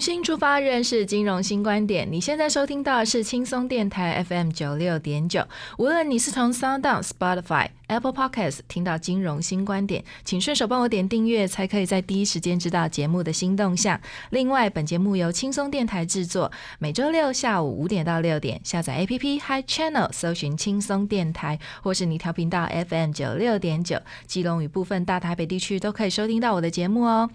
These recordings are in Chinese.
新出发，认识金融新观点。你现在收听到的是轻松电台 FM 九六点九。无论你是从 Sound、Spotify。Apple Podcast 听到金融新观点，请顺手帮我点订阅，才可以在第一时间知道节目的新动向。另外，本节目由轻松电台制作，每周六下午五点到六点，下载 APP Hi Channel，搜寻轻松电台，或是你调频道 FM 九六点九，基隆与部分大台北地区都可以收听到我的节目哦。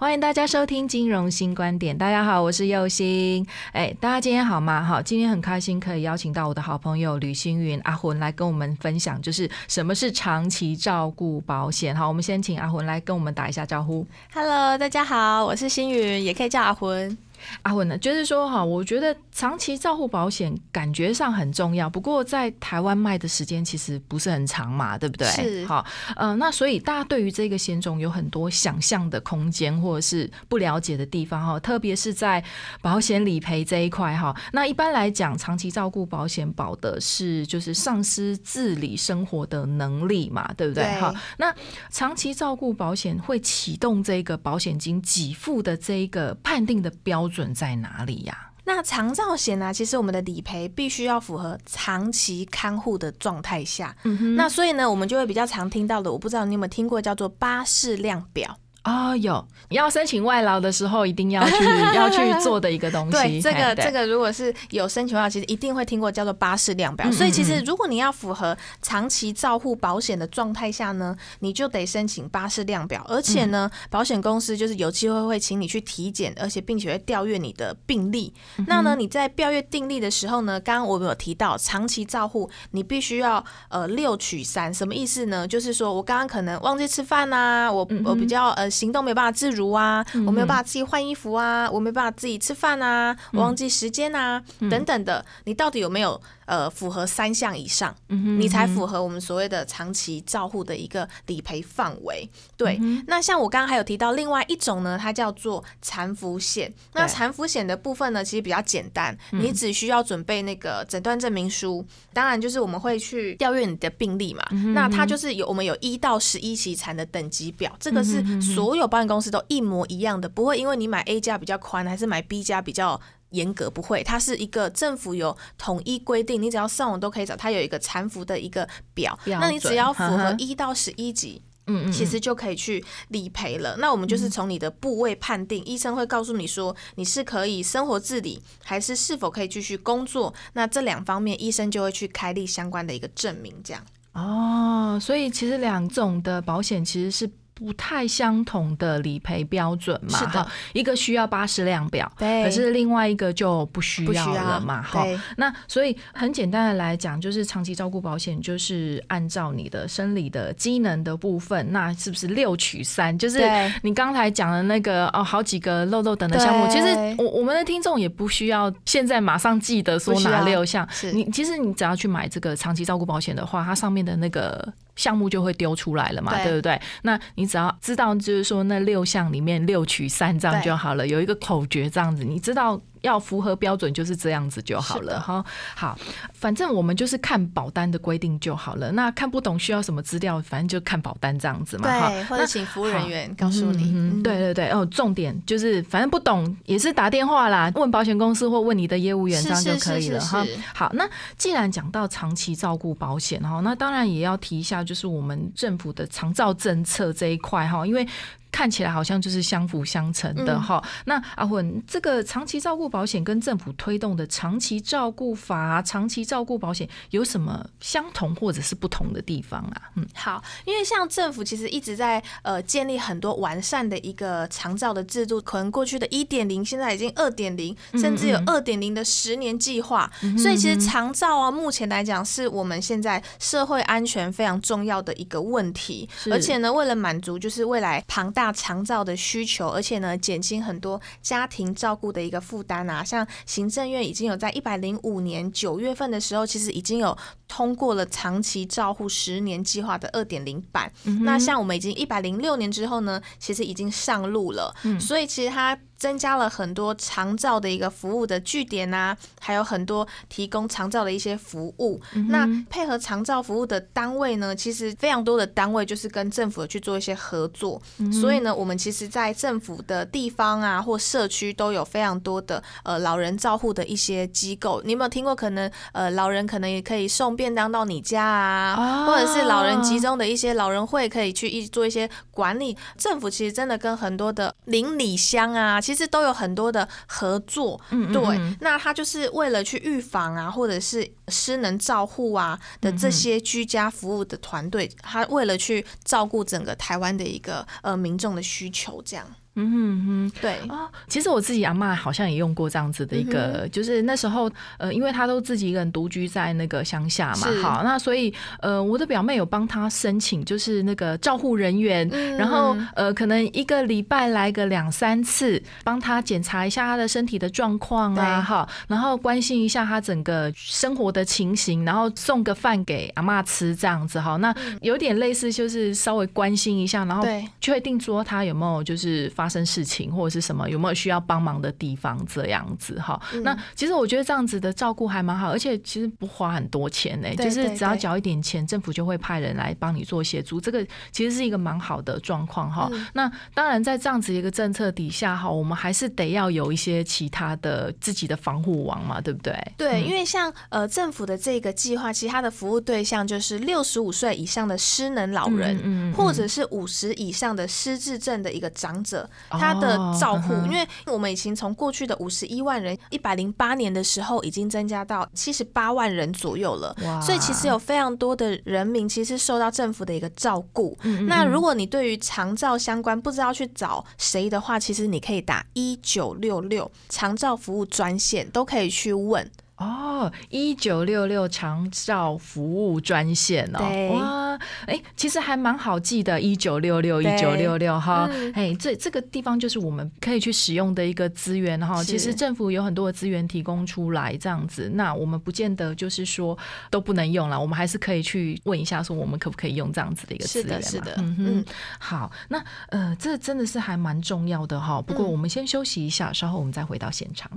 欢迎大家收听金融新观点。大家好，我是佑星。哎，大家今天好吗？好，今天很开心可以邀请到我的好朋友吕星云阿魂来跟我们分享，就是什么。是长期照顾保险，好，我们先请阿魂来跟我们打一下招呼。Hello，大家好，我是星云，也可以叫阿魂。阿文呢，就是说哈，我觉得长期照护保险感觉上很重要，不过在台湾卖的时间其实不是很长嘛，对不对？是。好，呃，那所以大家对于这个险种有很多想象的空间，或者是不了解的地方哈，特别是在保险理赔这一块哈。那一般来讲，长期照顾保险保的是就是丧失自理生活的能力嘛，对不对？哈，那长期照顾保险会启动这个保险金给付的这一个判定的标。准在哪里呀？那长照险呢？其实我们的理赔必须要符合长期看护的状态下。嗯哼。那所以呢，我们就会比较常听到的，我不知道你有没有听过叫做巴氏量表。啊，有你要申请外劳的时候，一定要去 要去做的一个东西。对，这个这个，如果是有申请的话，其实一定会听过叫做巴士量表。所以，其实如果你要符合长期照护保险的状态下呢，你就得申请巴士量表。而且呢，保险公司就是有机会会请你去体检，而且并且会调阅你的病历。那呢，你在调阅病历的时候呢，刚刚我们有提到长期照护，你必须要呃六取三，什么意思呢？就是说我刚刚可能忘记吃饭呐，我我比较呃。行动没有办法自如啊，我没有办法自己换衣服啊，我没办法自己吃饭啊，我忘记时间啊，等等的，你到底有没有呃符合三项以上，你才符合我们所谓的长期照护的一个理赔范围？对，那像我刚刚还有提到另外一种呢，它叫做残服险。那残服险的部分呢，其实比较简单，你只需要准备那个诊断证明书，当然就是我们会去调阅你的病历嘛。那它就是有我们有一到十一期残的等级表，这个是。所有保险公司都一模一样的，不会因为你买 A 加比较宽，还是买 B 加比较严格，不会。它是一个政府有统一规定，你只要上网都可以找，它有一个残服的一个表，那你只要符合一到十一级，嗯嗯，其实就可以去理赔了。那我们就是从你的部位判定，医生会告诉你说你是可以生活自理，还是是否可以继续工作。那这两方面，医生就会去开立相关的一个证明，这样。哦，所以其实两种的保险其实是。不太相同的理赔标准嘛？是的，一个需要八十量表，对，可是另外一个就不需要了嘛？哈，那所以很简单的来讲，就是长期照顾保险就是按照你的生理的机能的部分，那是不是六取三？就是你刚才讲的那个哦，好几个漏漏等的项目，其实我我们的听众也不需要现在马上记得说哪六项，你其实你只要去买这个长期照顾保险的话，它上面的那个。项目就会丢出来了嘛，对不对？那你只要知道，就是说那六项里面六取三这样就好了，有一个口诀这样子，你知道。要符合标准就是这样子就好了哈。好，反正我们就是看保单的规定就好了。那看不懂需要什么资料，反正就看保单这样子嘛。对，或者请服务人员告诉你。对对对，哦，重点就是反正不懂也是打电话啦，问保险公司或问你的业务员这样就可以了哈。好，那既然讲到长期照顾保险哈，那当然也要提一下，就是我们政府的长照政策这一块哈，因为。看起来好像就是相辅相成的嗯哈。那阿混，这个长期照顾保险跟政府推动的长期照顾法、长期照顾保险有什么相同或者是不同的地方啊？嗯，好，因为像政府其实一直在呃建立很多完善的一个长照的制度，可能过去的一点零，现在已经二点零，甚至有嗯二点零的十年计划。所以其实长照啊，目前来讲是我们现在社会安全非常重要的一个问题。而且呢，为了满足就是未来庞大长照的需求，而且呢减轻很多家庭照顾的一个负担啊，像行政院已经有在一百零五年九月份的时候，其实已经有通过了长期照护十年计划的二点零版。那像我们已经一百零六年之后呢，其实已经上路了，所以其实它。增加了很多长照的一个服务的据点啊，还有很多提供长照的一些服务。那配合长照服务的单位呢，其实非常多的单位就是跟政府去做一些合作。所以呢，我们其实，在政府的地方啊或社区都有非常多的呃老人照护的一些机构。你有没有听过？可能呃老人可能也可以送便当到你家啊，啊或者是老人集中的一些老人会可以去一做一些管理。政府其实真的跟很多的邻里乡啊，其实都有很多的合作。嗯对，那他就是为了去预防啊，或者是失能照护啊的这些居家服务的团队，他为了去照顾整个台湾的一个呃民众的需求，这样。嗯哼哼。对，哦，其实我自己阿妈好像也用过这样子的一个，就是那时候呃，因为她都自己一个人独居在那个乡下嘛，好，那所以呃，我的表妹有帮她申请，就是那个照护人员，嗯。然后呃，可能一个礼拜来个两三次，帮她检查一下她的身体的状况啊，对。哈，然后关心一下她整个生活的情形，然后送个饭给阿妈吃这样子哈，那有点类似就是稍微关心一下，然后对。确定说她有没有就是发生事情或者是什么有没有需要帮忙的地方这样子哈。嗯那其实我觉得这样子的照顾还蛮好，而且其实不花很多钱呢、对就是只要缴一点钱，政府就会派人来帮你做协助。这个其实是一个蛮好的状况哈。嗯那当然在这样子一个政策底下哈，我们还是得要有一些其他的自己的防护网嘛，对不对？对，因为像呃政府的这个计划，其实它的服务对象就是六十五岁以上的失能老人，或者是五十以上的失智症的一个长者，他的哦照护，嗯哼因为我们已经从过去的五十一万人，一百零八年的时候已经增加到七十八万人左右了。哇所以其实有非常多的人民其实受到政府的一个照顾。嗯那如果你对于长照相关不知道去找谁的话，其实你可以打一九六六长照服务专线，都可以去问。哦，一九六六长照服务专线哦，哇，哎、其实还蛮好记的，一九六六一对九六六哈，嗯。哎、这这个地方就是我们可以去使用的一个资源哈。其实政府有很多的资源提供出来，这样子，那我们不见得就是说都不能用了，我们还是可以去问一下，说我们可不可以用这样子的一个资是源嘛？的是的。嗯哼，嗯。好，那呃，这真的是还蛮重要的哈。不过嗯。我们先休息一下，稍后我们再回到现场。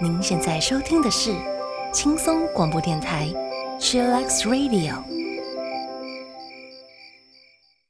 您现在收听的是轻松广播电台 c h i l l x Radio。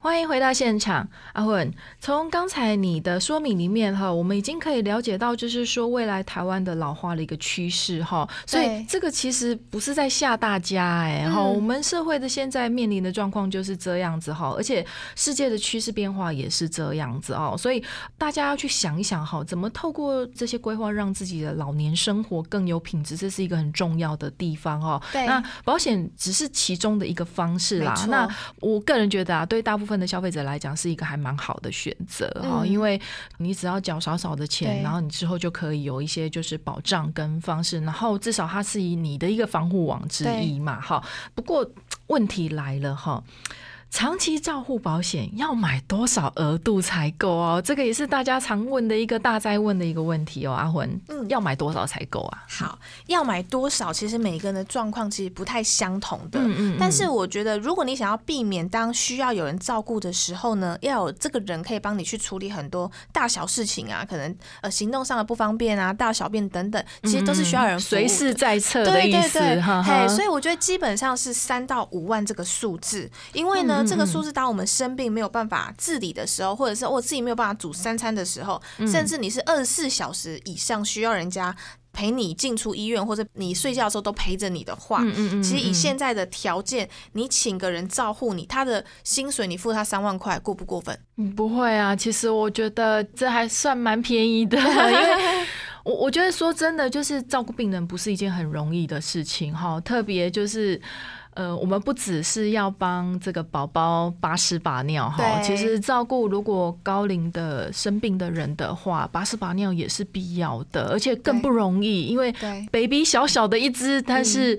欢迎回到现场，阿混。从刚才你的说明里面哈，我们已经可以了解到，就是说未来台湾的老化的一个趋势哈。所以这个其实不是在吓大家哎哈、嗯我们社会的现在面临的状况就是这样子哈，而且世界的趋势变化也是这样子哦。所以大家要去想一想哈，怎么透过这些规划，让自己的老年生活更有品质，这是一个很重要的地方哦。对那保险只是其中的一个方式啦那我个人觉得啊，对大部分的消费者来讲是一个还蛮好的选择哈、嗯因为你只要缴少少的钱，然后你之后就可以有一些就是保障跟方式，然后至少它是以你的一个防护网之一嘛哈。不过问题来了哈。长期照护保险要买多少额度才够哦？这个也是大家常问的一个大在问的一个问题哦。阿魂，嗯要买多少才够啊？好，要买多少？其实每个人的状况其实不太相同的。嗯嗯嗯但是我觉得，如果你想要避免当需要有人照顾的时候呢，要有这个人可以帮你去处理很多大小事情啊，可能呃行动上的不方便啊、大小便等等，其实都是需要有人随时在侧的对意思，对对，哈嘿，哈。所以我觉得基本上是三到五万这个数字，因为呢，这个数字当我们生病没有办法自理的时候，或者是我自己没有办法煮三餐的时候，甚至你是二十四小时以上需要人家。陪你进出医院，或者你睡觉的时候都陪着你的话，嗯嗯嗯其实以嗯现在的条件，你请个人照护你，他的薪水你付他三万块，过不过分？嗯不会啊，其实我觉得这还算蛮便宜的，因为我我觉得说真的，就是照顾病人不是一件很容易的事情哈，特别就是。呃，我们不只是要帮这个宝宝把屎把尿哈，其实照顾如果高龄的生病的人的话，把屎把尿也是必要的，而且更不容易，因为对 baby 小小的一只，但是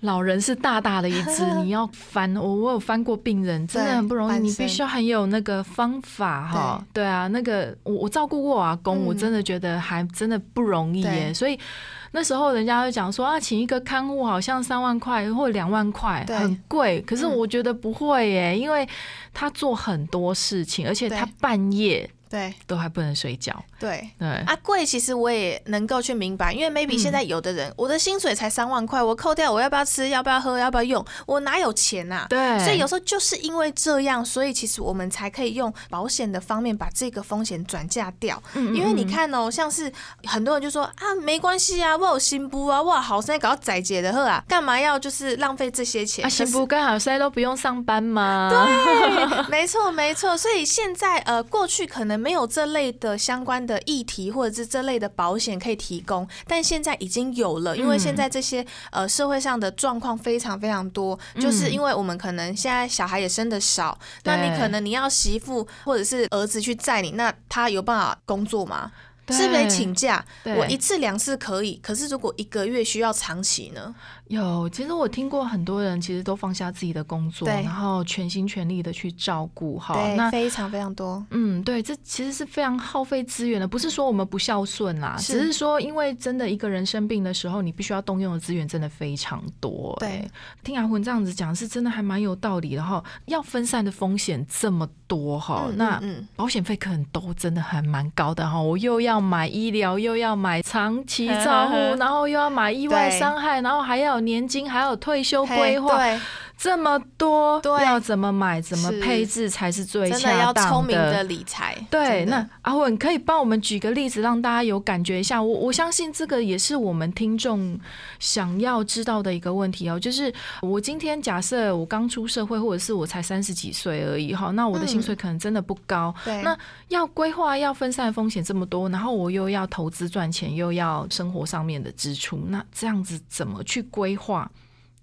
老人是大大的一只，你要翻我我有翻过病人，真的很不容易，你必须要很有那个方法哈。对啊，那个我我照顾过我阿公，嗯我真的觉得还真的不容易耶，所以。那时候人家就讲说啊，请一个看护好像三万块或两万块，很贵。可是嗯我觉得不会耶，因为他做很多事情，而且他半夜对都还不能睡觉。对。对，啊，贵其实我也能够去明白，因为 maybe 现在有的人，我的薪水才三万块，我扣掉我要不要吃，要不要喝，要不要用，我哪有钱呐、对，所以有时候就是因为这样，所以其实我们才可以用保险的方面把这个风险转嫁掉。嗯，嗯因为你嗯看哦，像是很多人就说啊，没关系啊，我有新妇啊，哇，好生搞到仔姐的喝啊，干嘛要就是浪费这些钱？啊，可是幸福跟好塞都不用上班吗？对，没错没错。所以现在呃，过去可能没有这类的相关的议题，或者是这类的保险可以提供，但现在已经有了，因为现在这些呃社会上的状况非常非常多，就是因为我们可能现在小孩也生的少，那你可能你要媳妇或者是儿子去载你，那他有办法工作吗？对是不是得请假？我一次两次可以，可是如果一个月需要长期呢？有，其实我听过很多人其实都放下自己的工作，然后全心全力的去照顾。好，那对，非常非常多。嗯，对，这其实是非常耗费资源的，不是说我们不孝顺啦，是只是说因为真的一个人生病的时候，你必须要动用的资源真的非常多、对欸听阿魂这样子讲，是真的还蛮有道理的哈。要分散的风险这么多哈，嗯那保险费可能都真的还蛮高的哈。我又要买医疗，又要买长期照护，然后又要买意外伤害，然后还要有年金，还有退休规划，对，这么多，对要怎么买，怎么配置才是最真的要恰当聪明的理财。对，那阿文可以帮我们举个例子，让大家有感觉一下。我我相信这个也是我们听众想要知道的一个问题哦。就是我今天假设我刚出社会，或者是我才三十几岁而已哈，那我的薪水可能真的不高。对，那要规划要分散风险这么多，然后我又要投资赚钱，又要生活上面的支出，那这样子怎么去规划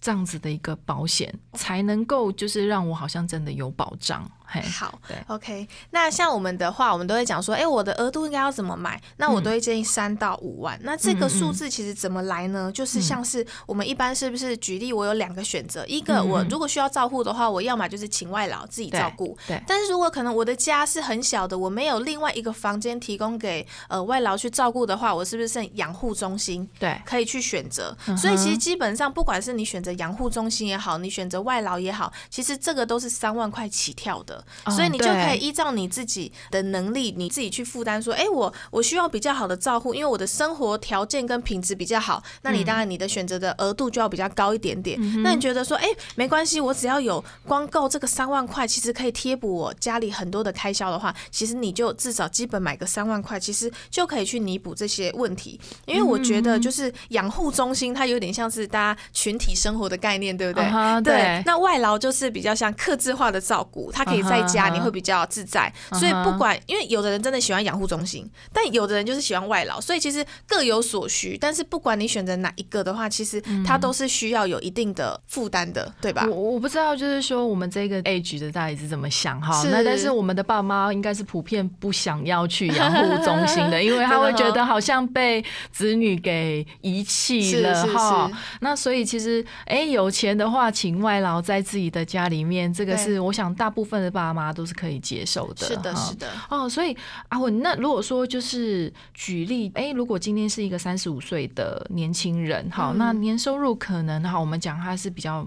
这样子的一个保险，才能够就是让我好像真的有保障？嘿，好对，OK。那像我们的话，我们都会讲说，哎、我的额度应该要怎么买？那我都会建议三到五万。那这个数字其实怎么来呢？就是像是我们一般是不是举例，我有两个选择，一个嗯我如果需要照护的话，我要么就是请外劳自己照顾。对，但是如果可能我的家是很小的，我没有另外一个房间提供给呃外劳去照顾的话，我是不是剩养护中心？对，可以去选择。嗯所以其实基本上，不管是你选择养护中心也好，你选择外劳也好，其实这个都是三万块起跳的。哦所以你就可以依照你自己的能力，你自己去负担。说，哎、我我需要比较好的照护，因为我的生活条件跟品质比较好，那你当然你的选择的额度就要比较高一点点。那你觉得说，哎、没关系，我只要有光够这个三万块，其实可以贴补我家里很多的开销的话，其实你就至少基本买个三万块，其实就可以去弥补这些问题。因为我觉得就是养护中心，它有点像是大家群体生活的概念，对不对？对那外劳就是比较像客制化的照顾，它可以在家，你会比较自在。所以不管，因为有的人真的喜欢养护中心，但有的人就是喜欢外劳，所以其实各有所需。但是不管你选择哪一个的话，其实它都是需要有一定的负担的，对吧我？我不知道，就是说我们这个 age 的到底是怎么想哈？是那但是我们的爸妈应该是普遍不想要去养护中心的，因为他会觉得好像被子女给遗弃了哈。那所以其实，哎、有钱的话，请外劳在自己的家里面，这个是我想大部分的爸妈都是可以接受的。是的，是的。哦，所以阿文，那如果说就是举例，哎、如果今天是一个三十五岁的年轻人，好，嗯那年收入可能哈，我们讲他是比较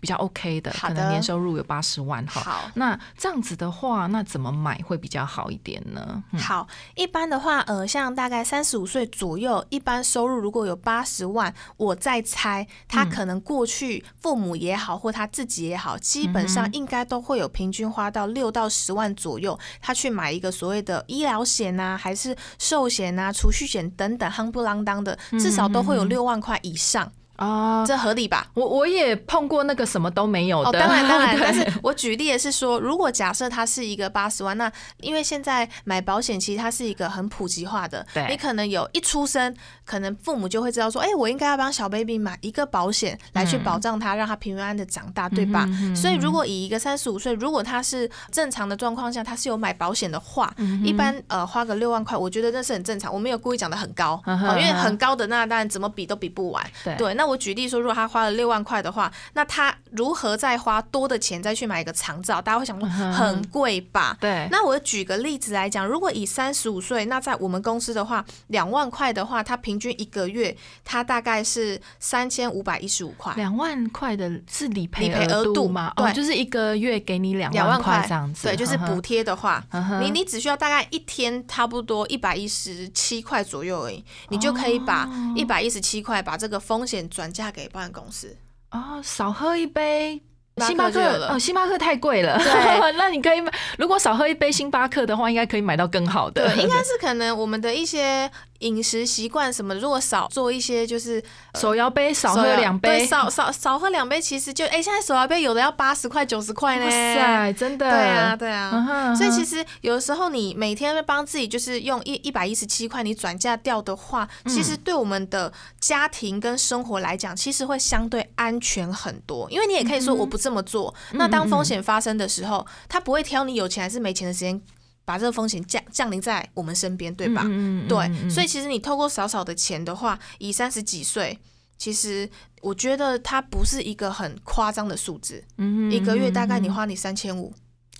比较 OK 的，可能年收入有八十万哈。好。那这样子的话，那怎么买会比较好一点呢？嗯好，一般的话，呃，像大概三十五岁左右，一般收入如果有八十万，我在猜他嗯可能过去父母也好，或他自己也好，基本嗯上应该都会有平均花到六到十万左右，他去买一个所谓的医疗险啊，还是寿险啊、储蓄险等等，夯不啷当的，至少都会有六万块以上，啊、这合理吧？我我也碰过那个什么都没有哦，的，当然当然，但是我举例的是说，如果假设它是一个八十万，那因为现在买保险其实它是一个很普及化的，对。你可能有一出生，可能父母就会知道说，哎、我应该要帮小 baby 买一个保险来去保障他，让他平平安安的长大，对吧？嗯哼所以如果以一个三十五岁，如果他是正常的状况下，他是有买保险的话，嗯一般呃花个六万块，我觉得那是很正常，我没有故意讲的很高，因为很高的那当然怎么比都比不完。对。对，那我举例说，如果他花了六万块的话，那他如何再花多的钱再去买一个长照？大家会想说很贵吧？对，那我举个例子来讲，如果以三十五岁，那在我们公司的话，两万块的话，他平均一个月他大概是三千五百一十五块。两万块的是理赔理赔额度吗？哦，对就是一个月给你两两万块块这样子，对，就是补贴的话，你你只需要大概一天差不多一百一十七块左右而已，你就可以把哦一百一十七块把这个风险转嫁给保险公司。哦，少喝一杯。星星巴克哦，星巴克太贵了。对 那你可以买，如果少喝一杯星巴克的话，应该可以买到更好的。对，应该是可能我们的一些饮食习惯什么，如果少做一些就是手摇杯少喝两杯对少少少喝两杯，其实就哎、现在手摇杯有的要八十块、九十块呢。哇塞，真的。对啊，对啊。嗯哼，所以其实实有的时候你每天会帮自己就是用一一百一十七块你转嫁掉的话，其实对我们的家庭跟生活来讲，其实会相对安全很多。因为你也可以说我不这么做，那当风险发生的时候，他不会挑你有钱还是没钱的时间，把这个风险降降临在我们身边，对吧？嗯对，所以其实你透过少少的钱的话，以三十几岁，其实我觉得它不是一个很夸张的数字，嗯一个月大概你花你三千五，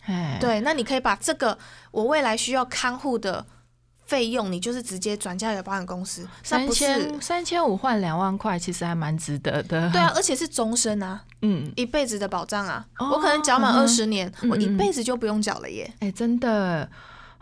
哎，对，那你可以把这个我未来需要看护的费用，你就是直接转嫁给保险公司，那三不是千三千五换两万块，其实还蛮值得的。对啊，，而且是终身啊，嗯，一辈子的保障啊，哦我可能缴满二十年，我一辈子就不用缴了耶。哎，真的。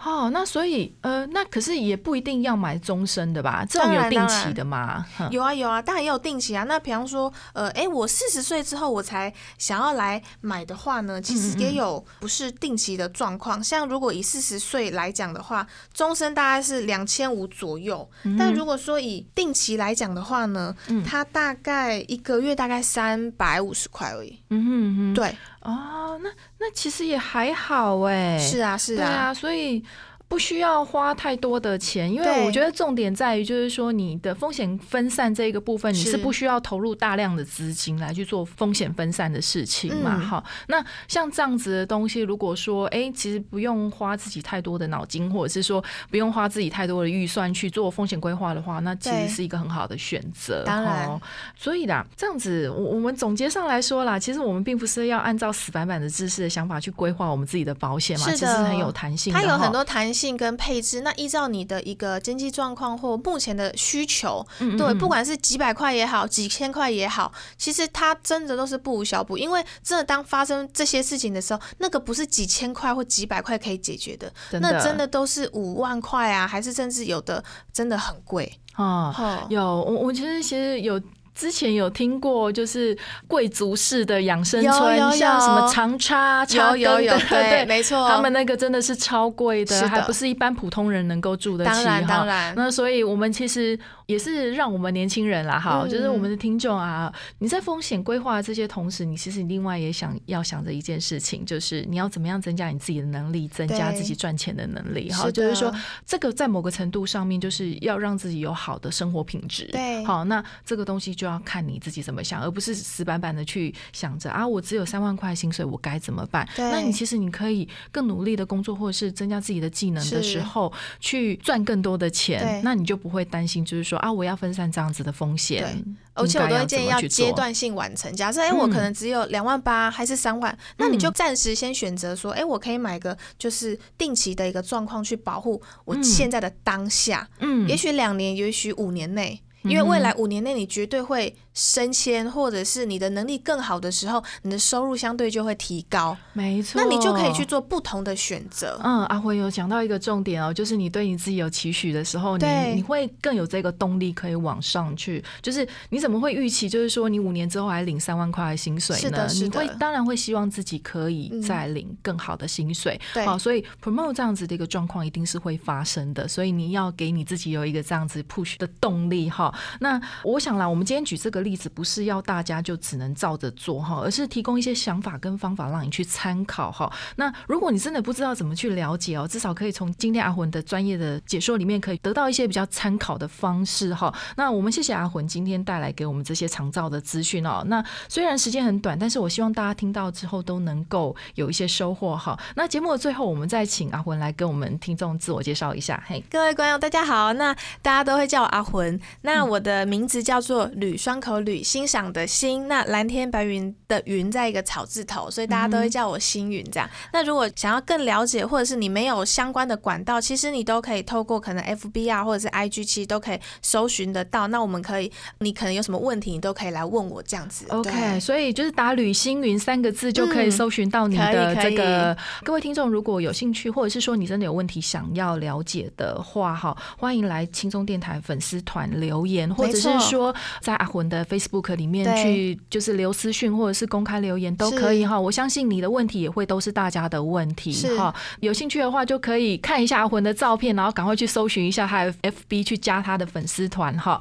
哦，那所以呃，那可是也不一定要买终身的吧？这种有定期的吗？有啊有啊，当然也有定期啊。那比方说，呃，哎，我四十岁之后我才想要来买的话呢，其实嗯也有不是定期的状况。像如果以四十岁来讲的话，终身大概是两千五左右。但如果说以定期来讲的话呢，嗯它大概一个月大概三百五十块而已。嗯哼嗯哼，对，哦，那那其实也还好哎。是啊是啊，对啊，所以不需要花太多的钱，因为我觉得重点在于就是说你的风险分散这一个部分，你是是不需要投入大量的资金来去做风险分散的事情嘛。嗯好，那像这样子的东西，如果说哎、其实不用花自己太多的脑筋，或者是说不用花自己太多的预算去做风险规划的话，那其实是一个很好的选择。当然所以啦，这样子我我们总结上来说啦，其实我们并不是要按照死板板的知识的想法去规划我们自己的保险嘛，其实很有弹性的。它有很多弹性跟配置。那依照你的一个经济状况或目前的需求，对，嗯嗯不管是几百块也好，几千块也好，其实它真的都是不无小补。因为真的当发生这些事情的时候，那个不是几千块或几百块可以解决的，那真的都是五万块啊，还是甚至有的真的很贵。哦，哦，有我我其实其实有。之前有听过，就是贵族式的养生有村，有。像什么有长插、插有有 对，没错，他们那个真的是超贵的，的。还不是一般普通人能够住得起当然哈。当然。那所以我们其实也是让我们年轻人啦，哈、嗯。就是我们的听众啊，你在风险规划这些同时，你其实另外也想要想着一件事情，就是你要怎么样增加你自己的能力，增加自己赚钱的能力，哈，就是说这个在某个程度上面，就是要让自己有好的生活品质。对。好，那这个东西就要看你自己怎么想，而不是死板板的去想着啊，我只有三万块薪水，我该怎么办？对那你其实你可以更努力的工作，或者是增加自己的技能的时候，去赚更多的钱，那你就不会担心，就是说啊，我要分散这样子的风险对。而且我都会建议要阶段性完成。假设哎，我可能只有两万八还是三万，那你就暂时先选择说，哎，我可以买个就是定期的一个状况去保护我现在的当下。嗯，也许两年，也许五年内。因为未来五年内你绝对会升迁，或者是你的能力更好的时候，你的收入相对就会提高。没错，那你就可以去做不同的选择。嗯，阿辉有讲到一个重点哦，就是你对你自己有期许的时候，你你会更有这个动力可以往上去。就是你怎么会预期，就是说你五年之后还领三万块的薪水呢？是的是你会当然会希望自己可以嗯再领更好的薪水。对好，所以 promote 这样子的一个状况一定是会发生的，所以你要给你自己有一个这样子 push 的动力哈。那我想啦，我们今天举这个例子，不是要大家就只能照着做哈，而是提供一些想法跟方法让你去参考哈。那如果你真的不知道怎么去了解哦，至少可以从今天阿魂的专业的解说里面，可以得到一些比较参考的方式哈。那我们谢谢阿魂今天带来给我们这些长照的资讯哦。那虽然时间很短，但是我希望大家听到之后都能够有一些收获哈。那节目的最后，我们再请阿魂来跟我们听众自我介绍一下。嘿，各位观众，大家好。那大家都会叫我阿魂。那我的名字叫做吕双口吕，欣赏的欣，那蓝天白云的云在一个草字头，所以大家都会叫我星云这样。那如果想要更了解，或者是你没有相关的管道，其实你都可以透过可能 FB 啊，或者是 IG，其实都可以搜寻得到。那我们可以，你可能有什么问题，你都可以来问我这样子。OK，所以就是打“吕星云”三个字就可以嗯搜寻到你的这个。各位听众，如果有兴趣，或者是说你真的有问题想要了解的话，哈，欢迎来轻松电台粉丝团留言，或者是说在阿魂的 Facebook 里面去就是留私讯或者是公开留言都可以哈。我相信你的问题也会都是大家的问题哈。有兴趣的话就可以看一下阿魂的照片，然后赶快去搜寻一下他的 FB，去加他的粉丝团哈。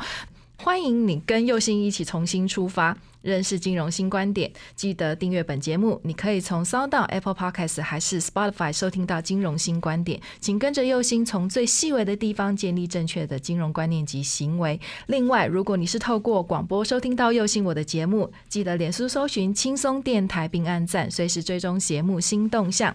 欢迎你跟佑星一起重新出发，认识金融新观点。记得订阅本节目，你可以从 s o u n d Apple Podcast 还是 Spotify 收听到金融新观点。请跟着佑星从最细微的地方建立正确的金融观念及行为。另外，如果你是透过广播收听到佑星我的节目，记得脸书搜寻轻松电台并按赞，随时追踪节目新动向。